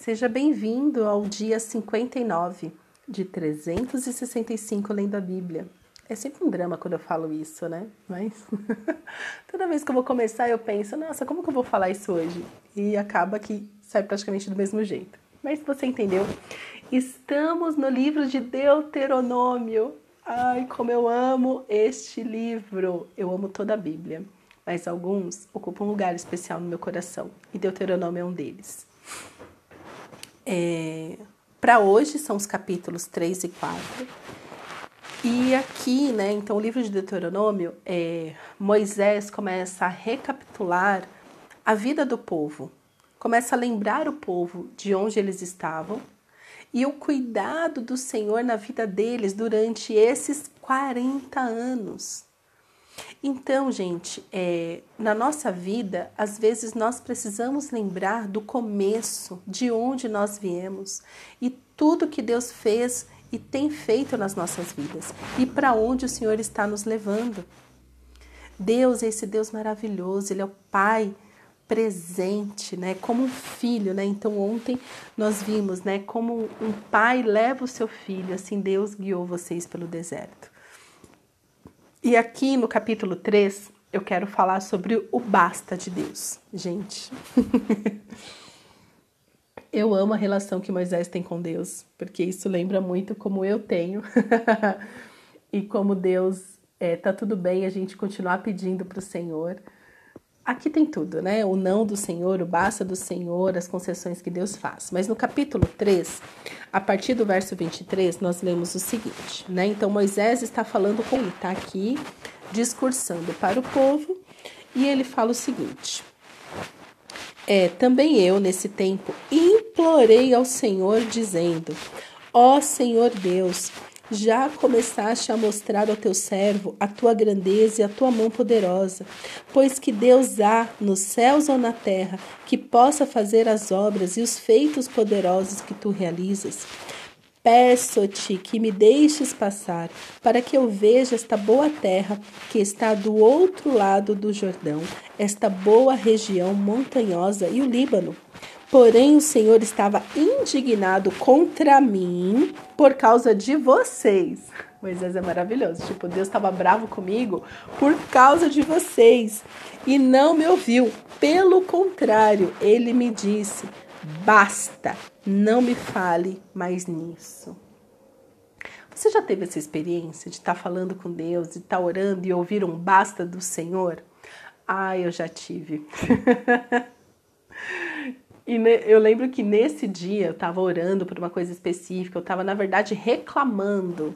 Seja bem-vindo ao dia 59 de 365 lendo a Bíblia. É sempre um drama quando eu falo isso, né? Mas toda vez que eu vou começar eu penso, nossa, como que eu vou falar isso hoje? E acaba que sai praticamente do mesmo jeito. Mas você entendeu? Estamos no livro de Deuteronômio. Ai, como eu amo este livro! Eu amo toda a Bíblia, mas alguns ocupam um lugar especial no meu coração e Deuteronômio é um deles. É, Para hoje são os capítulos 3 e 4. E aqui, né, então o livro de Deuteronômio, é, Moisés começa a recapitular a vida do povo, começa a lembrar o povo de onde eles estavam e o cuidado do Senhor na vida deles durante esses 40 anos. Então, gente, é, na nossa vida, às vezes nós precisamos lembrar do começo, de onde nós viemos e tudo que Deus fez e tem feito nas nossas vidas e para onde o Senhor está nos levando. Deus é esse Deus maravilhoso, Ele é o Pai presente, né, como um filho, né? Então ontem nós vimos, né, como um pai leva o seu filho, assim Deus guiou vocês pelo deserto. E aqui no capítulo 3, eu quero falar sobre o basta de Deus. Gente, eu amo a relação que Moisés tem com Deus, porque isso lembra muito como eu tenho e como Deus é, tá tudo bem a gente continuar pedindo para o Senhor aqui tem tudo, né? O não do Senhor, o basta do Senhor, as concessões que Deus faz. Mas no capítulo 3, a partir do verso 23, nós lemos o seguinte, né? Então Moisés está falando com ele, está aqui discursando para o povo, e ele fala o seguinte: É, também eu nesse tempo implorei ao Senhor dizendo: Ó Senhor Deus, já começaste a mostrar ao teu servo a tua grandeza e a tua mão poderosa, pois que Deus há nos céus ou na terra que possa fazer as obras e os feitos poderosos que tu realizas. Peço-te que me deixes passar, para que eu veja esta boa terra que está do outro lado do Jordão, esta boa região montanhosa e o Líbano. Porém, o Senhor estava indignado contra mim por causa de vocês. Moisés é maravilhoso. Tipo, Deus estava bravo comigo por causa de vocês e não me ouviu. Pelo contrário, ele me disse: basta, não me fale mais nisso. Você já teve essa experiência de estar tá falando com Deus, de estar tá orando e ouvir um basta do Senhor? Ah, eu já tive. E eu lembro que nesse dia eu estava orando por uma coisa específica, eu estava, na verdade, reclamando,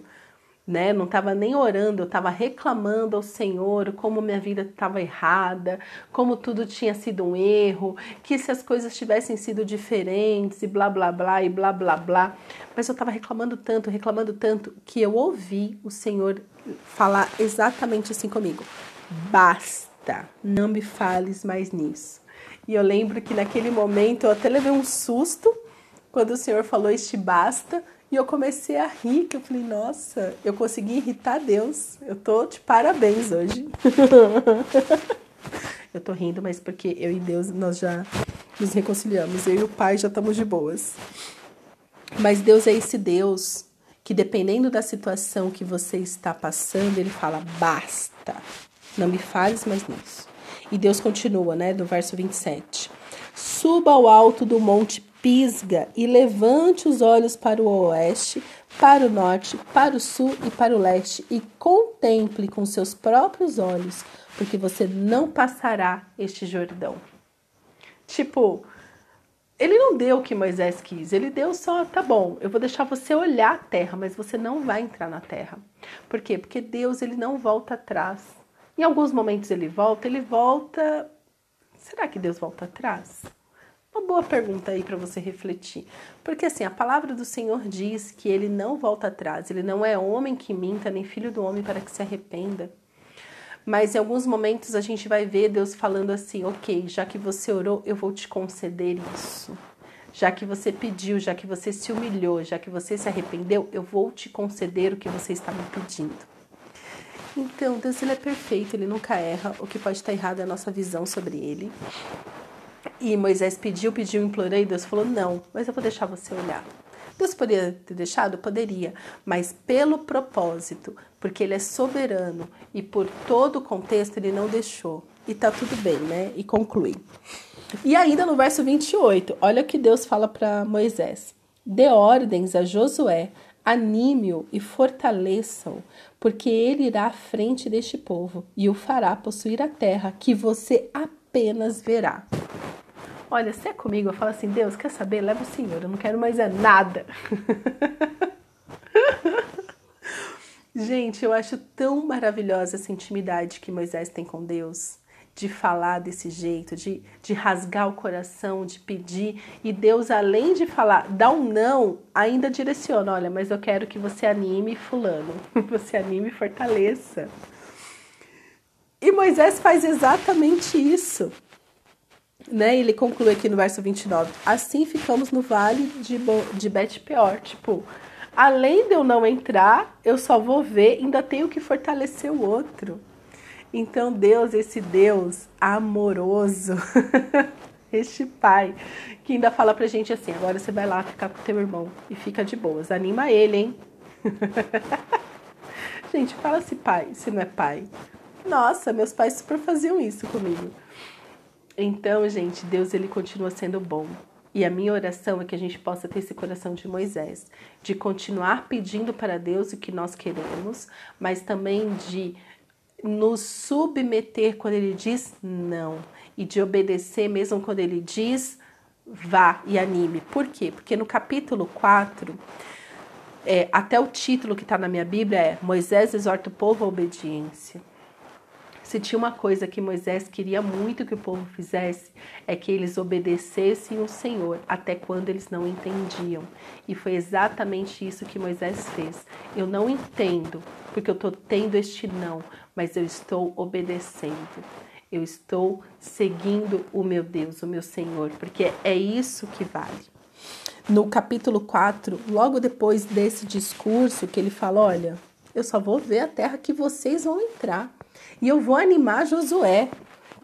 né? Não estava nem orando, eu estava reclamando ao Senhor como minha vida estava errada, como tudo tinha sido um erro, que se as coisas tivessem sido diferentes e blá blá blá e blá blá blá. Mas eu estava reclamando tanto, reclamando tanto, que eu ouvi o Senhor falar exatamente assim comigo: basta, não me fales mais nisso. E eu lembro que naquele momento eu até levei um susto quando o senhor falou este basta. E eu comecei a rir, que eu falei, nossa, eu consegui irritar Deus. Eu tô de parabéns hoje. eu tô rindo, mas porque eu e Deus nós já nos reconciliamos. Eu e o Pai já estamos de boas. Mas Deus é esse Deus que dependendo da situação que você está passando, ele fala: "Basta. Não me fales mais nisso". E Deus continua, né, do verso 27. Suba ao alto do monte Pisga e levante os olhos para o oeste, para o norte, para o sul e para o leste e contemple com seus próprios olhos, porque você não passará este Jordão. Tipo, ele não deu o que Moisés quis, ele deu só, tá bom, eu vou deixar você olhar a terra, mas você não vai entrar na terra. Por quê? Porque Deus ele não volta atrás. Em alguns momentos ele volta, ele volta. Será que Deus volta atrás? Uma boa pergunta aí para você refletir. Porque assim, a palavra do Senhor diz que ele não volta atrás, ele não é homem que minta, nem filho do homem para que se arrependa. Mas em alguns momentos a gente vai ver Deus falando assim: ok, já que você orou, eu vou te conceder isso. Já que você pediu, já que você se humilhou, já que você se arrependeu, eu vou te conceder o que você está me pedindo. Então, Deus ele é perfeito, ele nunca erra. O que pode estar errado é a nossa visão sobre ele. E Moisés pediu, pediu, implorei, e Deus falou: Não, mas eu vou deixar você olhar. Deus poderia ter deixado? Poderia, mas pelo propósito, porque Ele é soberano e por todo o contexto Ele não deixou. E tá tudo bem, né? E conclui. E ainda no verso 28, olha o que Deus fala para Moisés: Dê ordens a Josué, anime-o e fortaleça-o, porque ele irá à frente deste povo e o fará possuir a terra que você apenas verá. Olha, se é comigo, eu falo assim: Deus, quer saber? Leva o Senhor, eu não quero mais é nada. Gente, eu acho tão maravilhosa essa intimidade que Moisés tem com Deus de falar desse jeito, de, de rasgar o coração, de pedir. E Deus, além de falar, dá um não, ainda direciona: olha, mas eu quero que você anime Fulano, você anime e fortaleça. E Moisés faz exatamente isso. Né? Ele conclui aqui no verso 29. Assim ficamos no vale de, de Bet-Peor. Tipo, além de eu não entrar, eu só vou ver, ainda tenho que fortalecer o outro. Então, Deus, esse Deus amoroso, este Pai, que ainda fala pra gente assim: agora você vai lá ficar com teu irmão e fica de boas. Anima ele, hein? gente, fala se pai, se não é pai. Nossa, meus pais super faziam isso comigo. Então, gente, Deus ele continua sendo bom. E a minha oração é que a gente possa ter esse coração de Moisés, de continuar pedindo para Deus o que nós queremos, mas também de nos submeter quando ele diz não e de obedecer mesmo quando ele diz vá e anime. Por quê? Porque no capítulo 4, é, até o título que está na minha Bíblia é Moisés exorta o povo à obediência. Se tinha uma coisa que Moisés queria muito que o povo fizesse, é que eles obedecessem o Senhor até quando eles não entendiam. E foi exatamente isso que Moisés fez. Eu não entendo, porque eu estou tendo este não, mas eu estou obedecendo. Eu estou seguindo o meu Deus, o meu Senhor, porque é isso que vale. No capítulo 4, logo depois desse discurso, que ele fala: Olha, eu só vou ver a terra que vocês vão entrar. E eu vou animar Josué,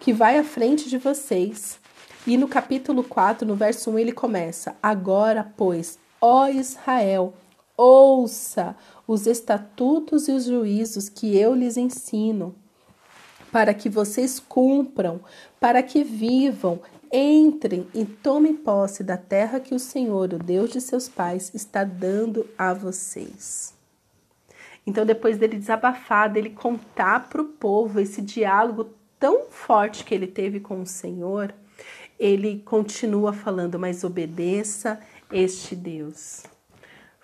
que vai à frente de vocês. E no capítulo 4, no verso 1, ele começa: Agora, pois, ó Israel, ouça os estatutos e os juízos que eu lhes ensino, para que vocês cumpram, para que vivam, entrem e tomem posse da terra que o Senhor, o Deus de seus pais, está dando a vocês. Então, depois dele desabafar, dele contar para o povo esse diálogo tão forte que ele teve com o Senhor, ele continua falando, mas obedeça este Deus.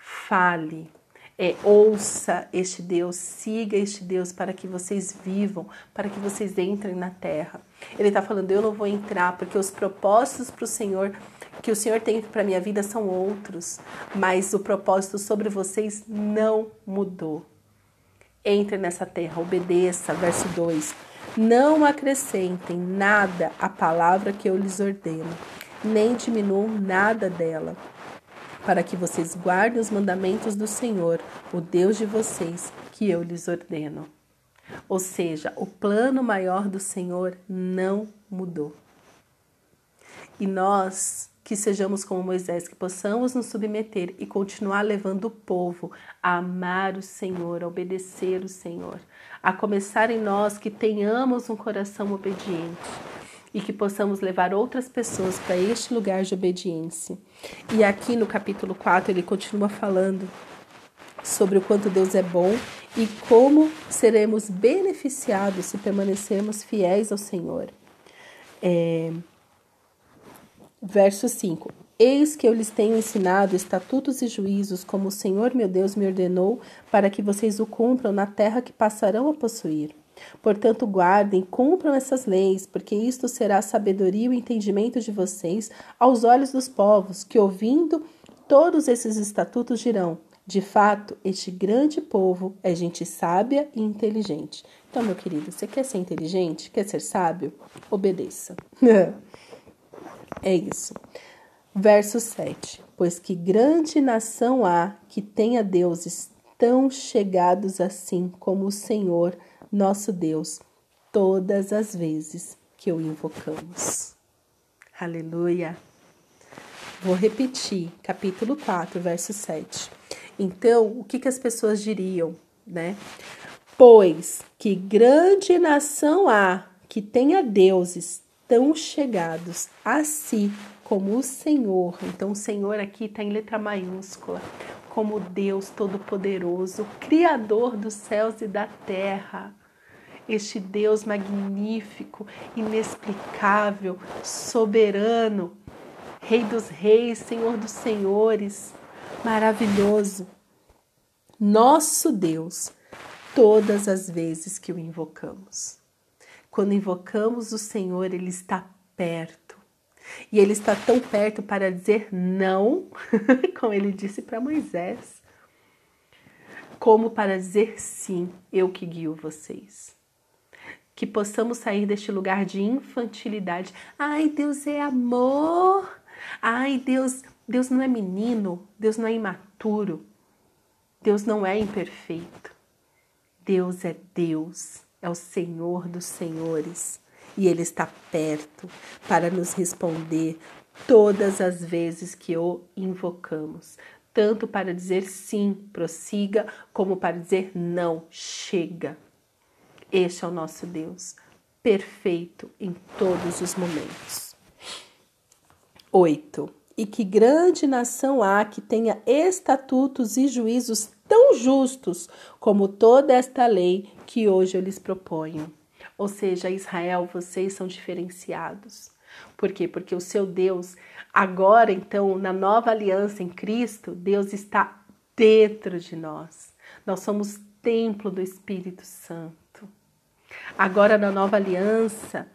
Fale, é, ouça este Deus, siga este Deus para que vocês vivam, para que vocês entrem na terra. Ele está falando, eu não vou entrar porque os propósitos para o Senhor que o Senhor tem para minha vida são outros, mas o propósito sobre vocês não mudou. Entre nessa terra, obedeça, verso 2. Não acrescentem nada à palavra que eu lhes ordeno, nem diminuam nada dela para que vocês guardem os mandamentos do Senhor, o Deus de vocês, que eu lhes ordeno. Ou seja, o plano maior do Senhor não mudou. E nós que sejamos como Moisés, que possamos nos submeter e continuar levando o povo a amar o Senhor, a obedecer o Senhor, a começar em nós que tenhamos um coração obediente e que possamos levar outras pessoas para este lugar de obediência. E aqui no capítulo 4 ele continua falando sobre o quanto Deus é bom e como seremos beneficiados se permanecermos fiéis ao Senhor. É... Verso 5: Eis que eu lhes tenho ensinado estatutos e juízos, como o Senhor meu Deus me ordenou, para que vocês o cumpram na terra que passarão a possuir. Portanto, guardem, cumpram essas leis, porque isto será a sabedoria e o entendimento de vocês aos olhos dos povos, que ouvindo todos esses estatutos dirão: de fato, este grande povo é gente sábia e inteligente. Então, meu querido, você quer ser inteligente? Quer ser sábio? Obedeça. é isso. Verso 7. Pois que grande nação há que tenha deuses tão chegados assim como o Senhor nosso Deus, todas as vezes que o invocamos. Aleluia. Vou repetir, capítulo 4, verso 7. Então, o que, que as pessoas diriam, né? Pois que grande nação há que tenha deuses tão chegados a si como o Senhor. Então, o Senhor aqui está em letra maiúscula, como Deus Todo-Poderoso, Criador dos céus e da terra. Este Deus magnífico, inexplicável, soberano, Rei dos Reis, Senhor dos Senhores, maravilhoso. Nosso Deus, todas as vezes que o invocamos. Quando invocamos o Senhor, Ele está perto e ele está tão perto para dizer não, como ele disse para Moisés, como para dizer sim, eu que guio vocês. Que possamos sair deste lugar de infantilidade. Ai, Deus é amor. Ai, Deus, Deus não é menino, Deus não é imaturo. Deus não é imperfeito. Deus é Deus, é o Senhor dos senhores e Ele está perto para nos responder todas as vezes que o invocamos, tanto para dizer sim, prossiga, como para dizer não, chega. Este é o nosso Deus, perfeito em todos os momentos. 8. E que grande nação há que tenha estatutos e juízos tão justos como toda esta lei que hoje eu lhes proponho. Ou seja, Israel, vocês são diferenciados. Por quê? Porque o seu Deus, agora então, na nova aliança em Cristo, Deus está dentro de nós. Nós somos templo do Espírito Santo. Agora na nova aliança,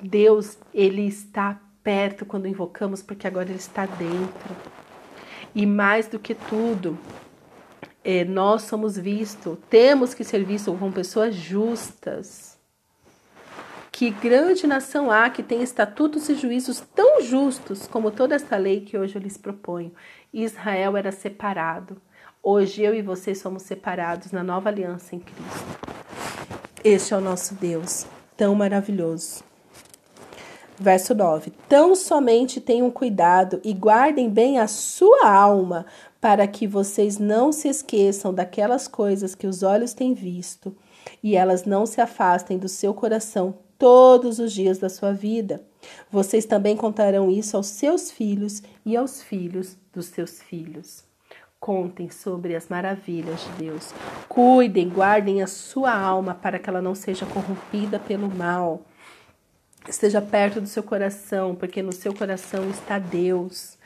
Deus, ele está perto quando invocamos, porque agora ele está dentro. E mais do que tudo, é, nós somos vistos, temos que ser vistos como pessoas justas que grande nação há que tem estatutos e juízos tão justos como toda esta lei que hoje eu lhes proponho. Israel era separado. Hoje eu e você somos separados na nova aliança em Cristo. Este é o nosso Deus, tão maravilhoso. Verso 9: Tão somente tenham cuidado e guardem bem a sua alma, para que vocês não se esqueçam daquelas coisas que os olhos têm visto e elas não se afastem do seu coração todos os dias da sua vida. Vocês também contarão isso aos seus filhos e aos filhos dos seus filhos. Contem sobre as maravilhas de Deus. Cuidem, guardem a sua alma para que ela não seja corrompida pelo mal. Esteja perto do seu coração, porque no seu coração está Deus.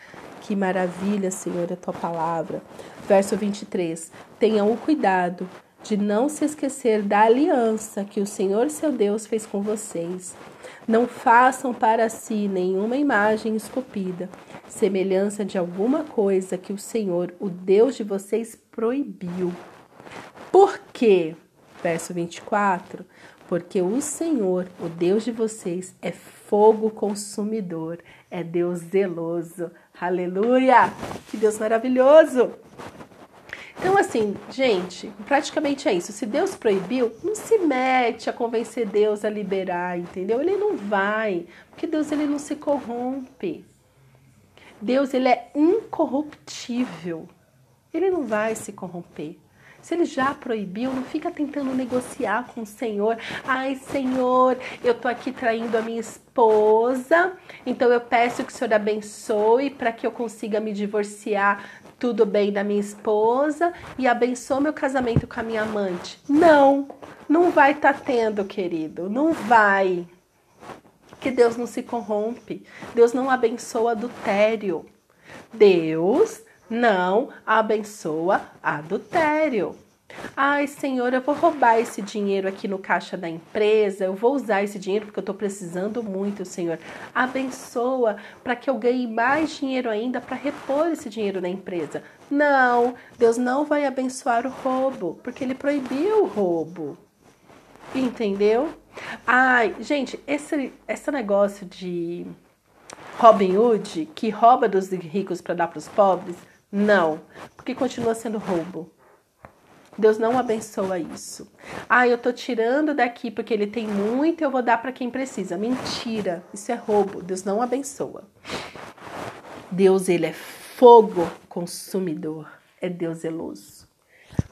Que maravilha, Senhor, a tua palavra. Verso 23. Tenham o cuidado de não se esquecer da aliança que o Senhor seu Deus fez com vocês. Não façam para si nenhuma imagem esculpida, semelhança de alguma coisa que o Senhor, o Deus de vocês, proibiu. Por quê? Verso 24. Porque o Senhor, o Deus de vocês, é fogo consumidor, é Deus zeloso. Aleluia! Que Deus maravilhoso! Então, assim, gente, praticamente é isso. Se Deus proibiu, não se mete a convencer Deus a liberar, entendeu? Ele não vai, porque Deus ele não se corrompe. Deus ele é incorruptível. Ele não vai se corromper. Se ele já proibiu, não fica tentando negociar com o Senhor. Ai, Senhor, eu tô aqui traindo a minha esposa, então eu peço que o Senhor abençoe para que eu consiga me divorciar tudo bem da minha esposa e abençoa meu casamento com a minha amante. Não, não vai estar tá tendo, querido, não vai. Que Deus não se corrompe. Deus não abençoa adultério. Deus não abençoa adultério. Ai, Senhor, eu vou roubar esse dinheiro aqui no caixa da empresa, eu vou usar esse dinheiro porque eu estou precisando muito, Senhor. Abençoa para que eu ganhe mais dinheiro ainda para repor esse dinheiro na empresa. Não, Deus não vai abençoar o roubo, porque Ele proibiu o roubo. Entendeu? Ai, gente, esse, esse negócio de Robin Hood, que rouba dos ricos para dar para os pobres, não, porque continua sendo roubo Deus não abençoa isso. Ah, eu tô tirando daqui porque ele tem muito, eu vou dar para quem precisa. Mentira, isso é roubo. Deus não abençoa. Deus, ele é fogo consumidor, é Deus zeloso.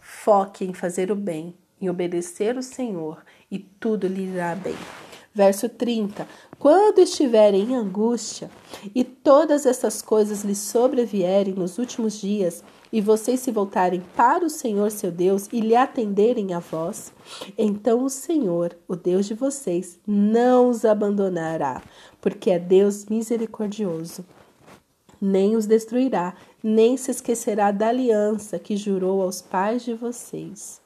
Foque em fazer o bem, em obedecer o Senhor, e tudo lhe irá bem. Verso 30: Quando estiverem em angústia e todas essas coisas lhes sobrevierem nos últimos dias, e vocês se voltarem para o Senhor seu Deus e lhe atenderem a vós, então o Senhor, o Deus de vocês, não os abandonará, porque é Deus misericordioso. Nem os destruirá, nem se esquecerá da aliança que jurou aos pais de vocês.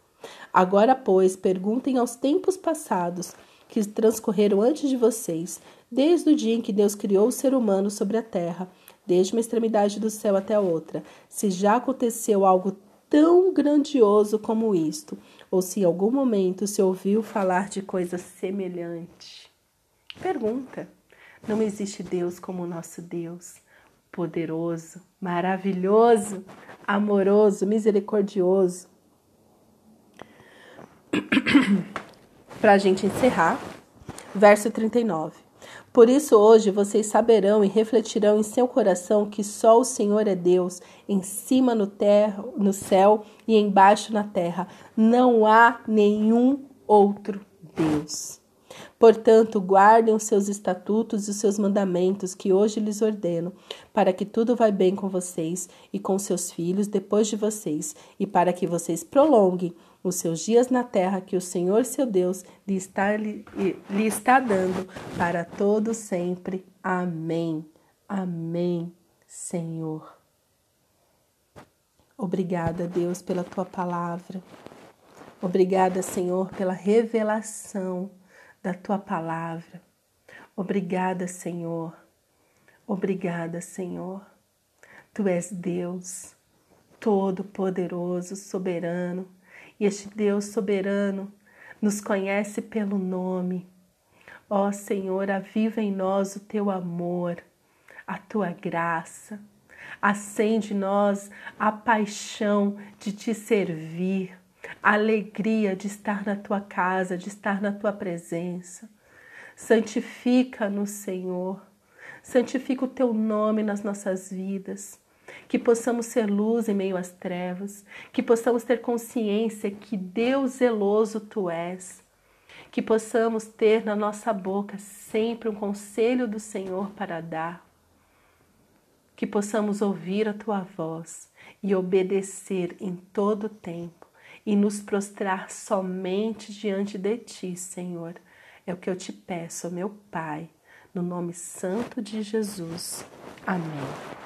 Agora, pois, perguntem aos tempos passados que transcorreram antes de vocês, desde o dia em que Deus criou o ser humano sobre a terra, desde uma extremidade do céu até a outra, se já aconteceu algo tão grandioso como isto, ou se em algum momento se ouviu falar de coisa semelhante. Pergunta: não existe Deus como o nosso Deus, poderoso, maravilhoso, amoroso, misericordioso. Para a gente encerrar, verso 39. Por isso hoje vocês saberão e refletirão em seu coração que só o Senhor é Deus, em cima no, terra, no céu e embaixo na terra. Não há nenhum outro Deus. Portanto, guardem os seus estatutos e os seus mandamentos que hoje lhes ordeno, para que tudo vá bem com vocês e com seus filhos depois de vocês, e para que vocês prolonguem os seus dias na terra que o Senhor seu Deus lhe está, lhe, lhe está dando para todo sempre. Amém. Amém, Senhor. Obrigada, Deus, pela tua palavra. Obrigada, Senhor, pela revelação da tua palavra. Obrigada, Senhor. Obrigada, Senhor. Tu és Deus, todo-poderoso, soberano e este Deus soberano nos conhece pelo nome. Ó Senhor, aviva em nós o teu amor, a tua graça. Acende em nós a paixão de te servir, a alegria de estar na tua casa, de estar na tua presença. Santifica-nos, Senhor. Santifica o teu nome nas nossas vidas que possamos ser luz em meio às trevas, que possamos ter consciência que Deus zeloso tu és, que possamos ter na nossa boca sempre um conselho do Senhor para dar, que possamos ouvir a tua voz e obedecer em todo o tempo e nos prostrar somente diante de ti, Senhor. É o que eu te peço, meu Pai, no nome santo de Jesus. Amém.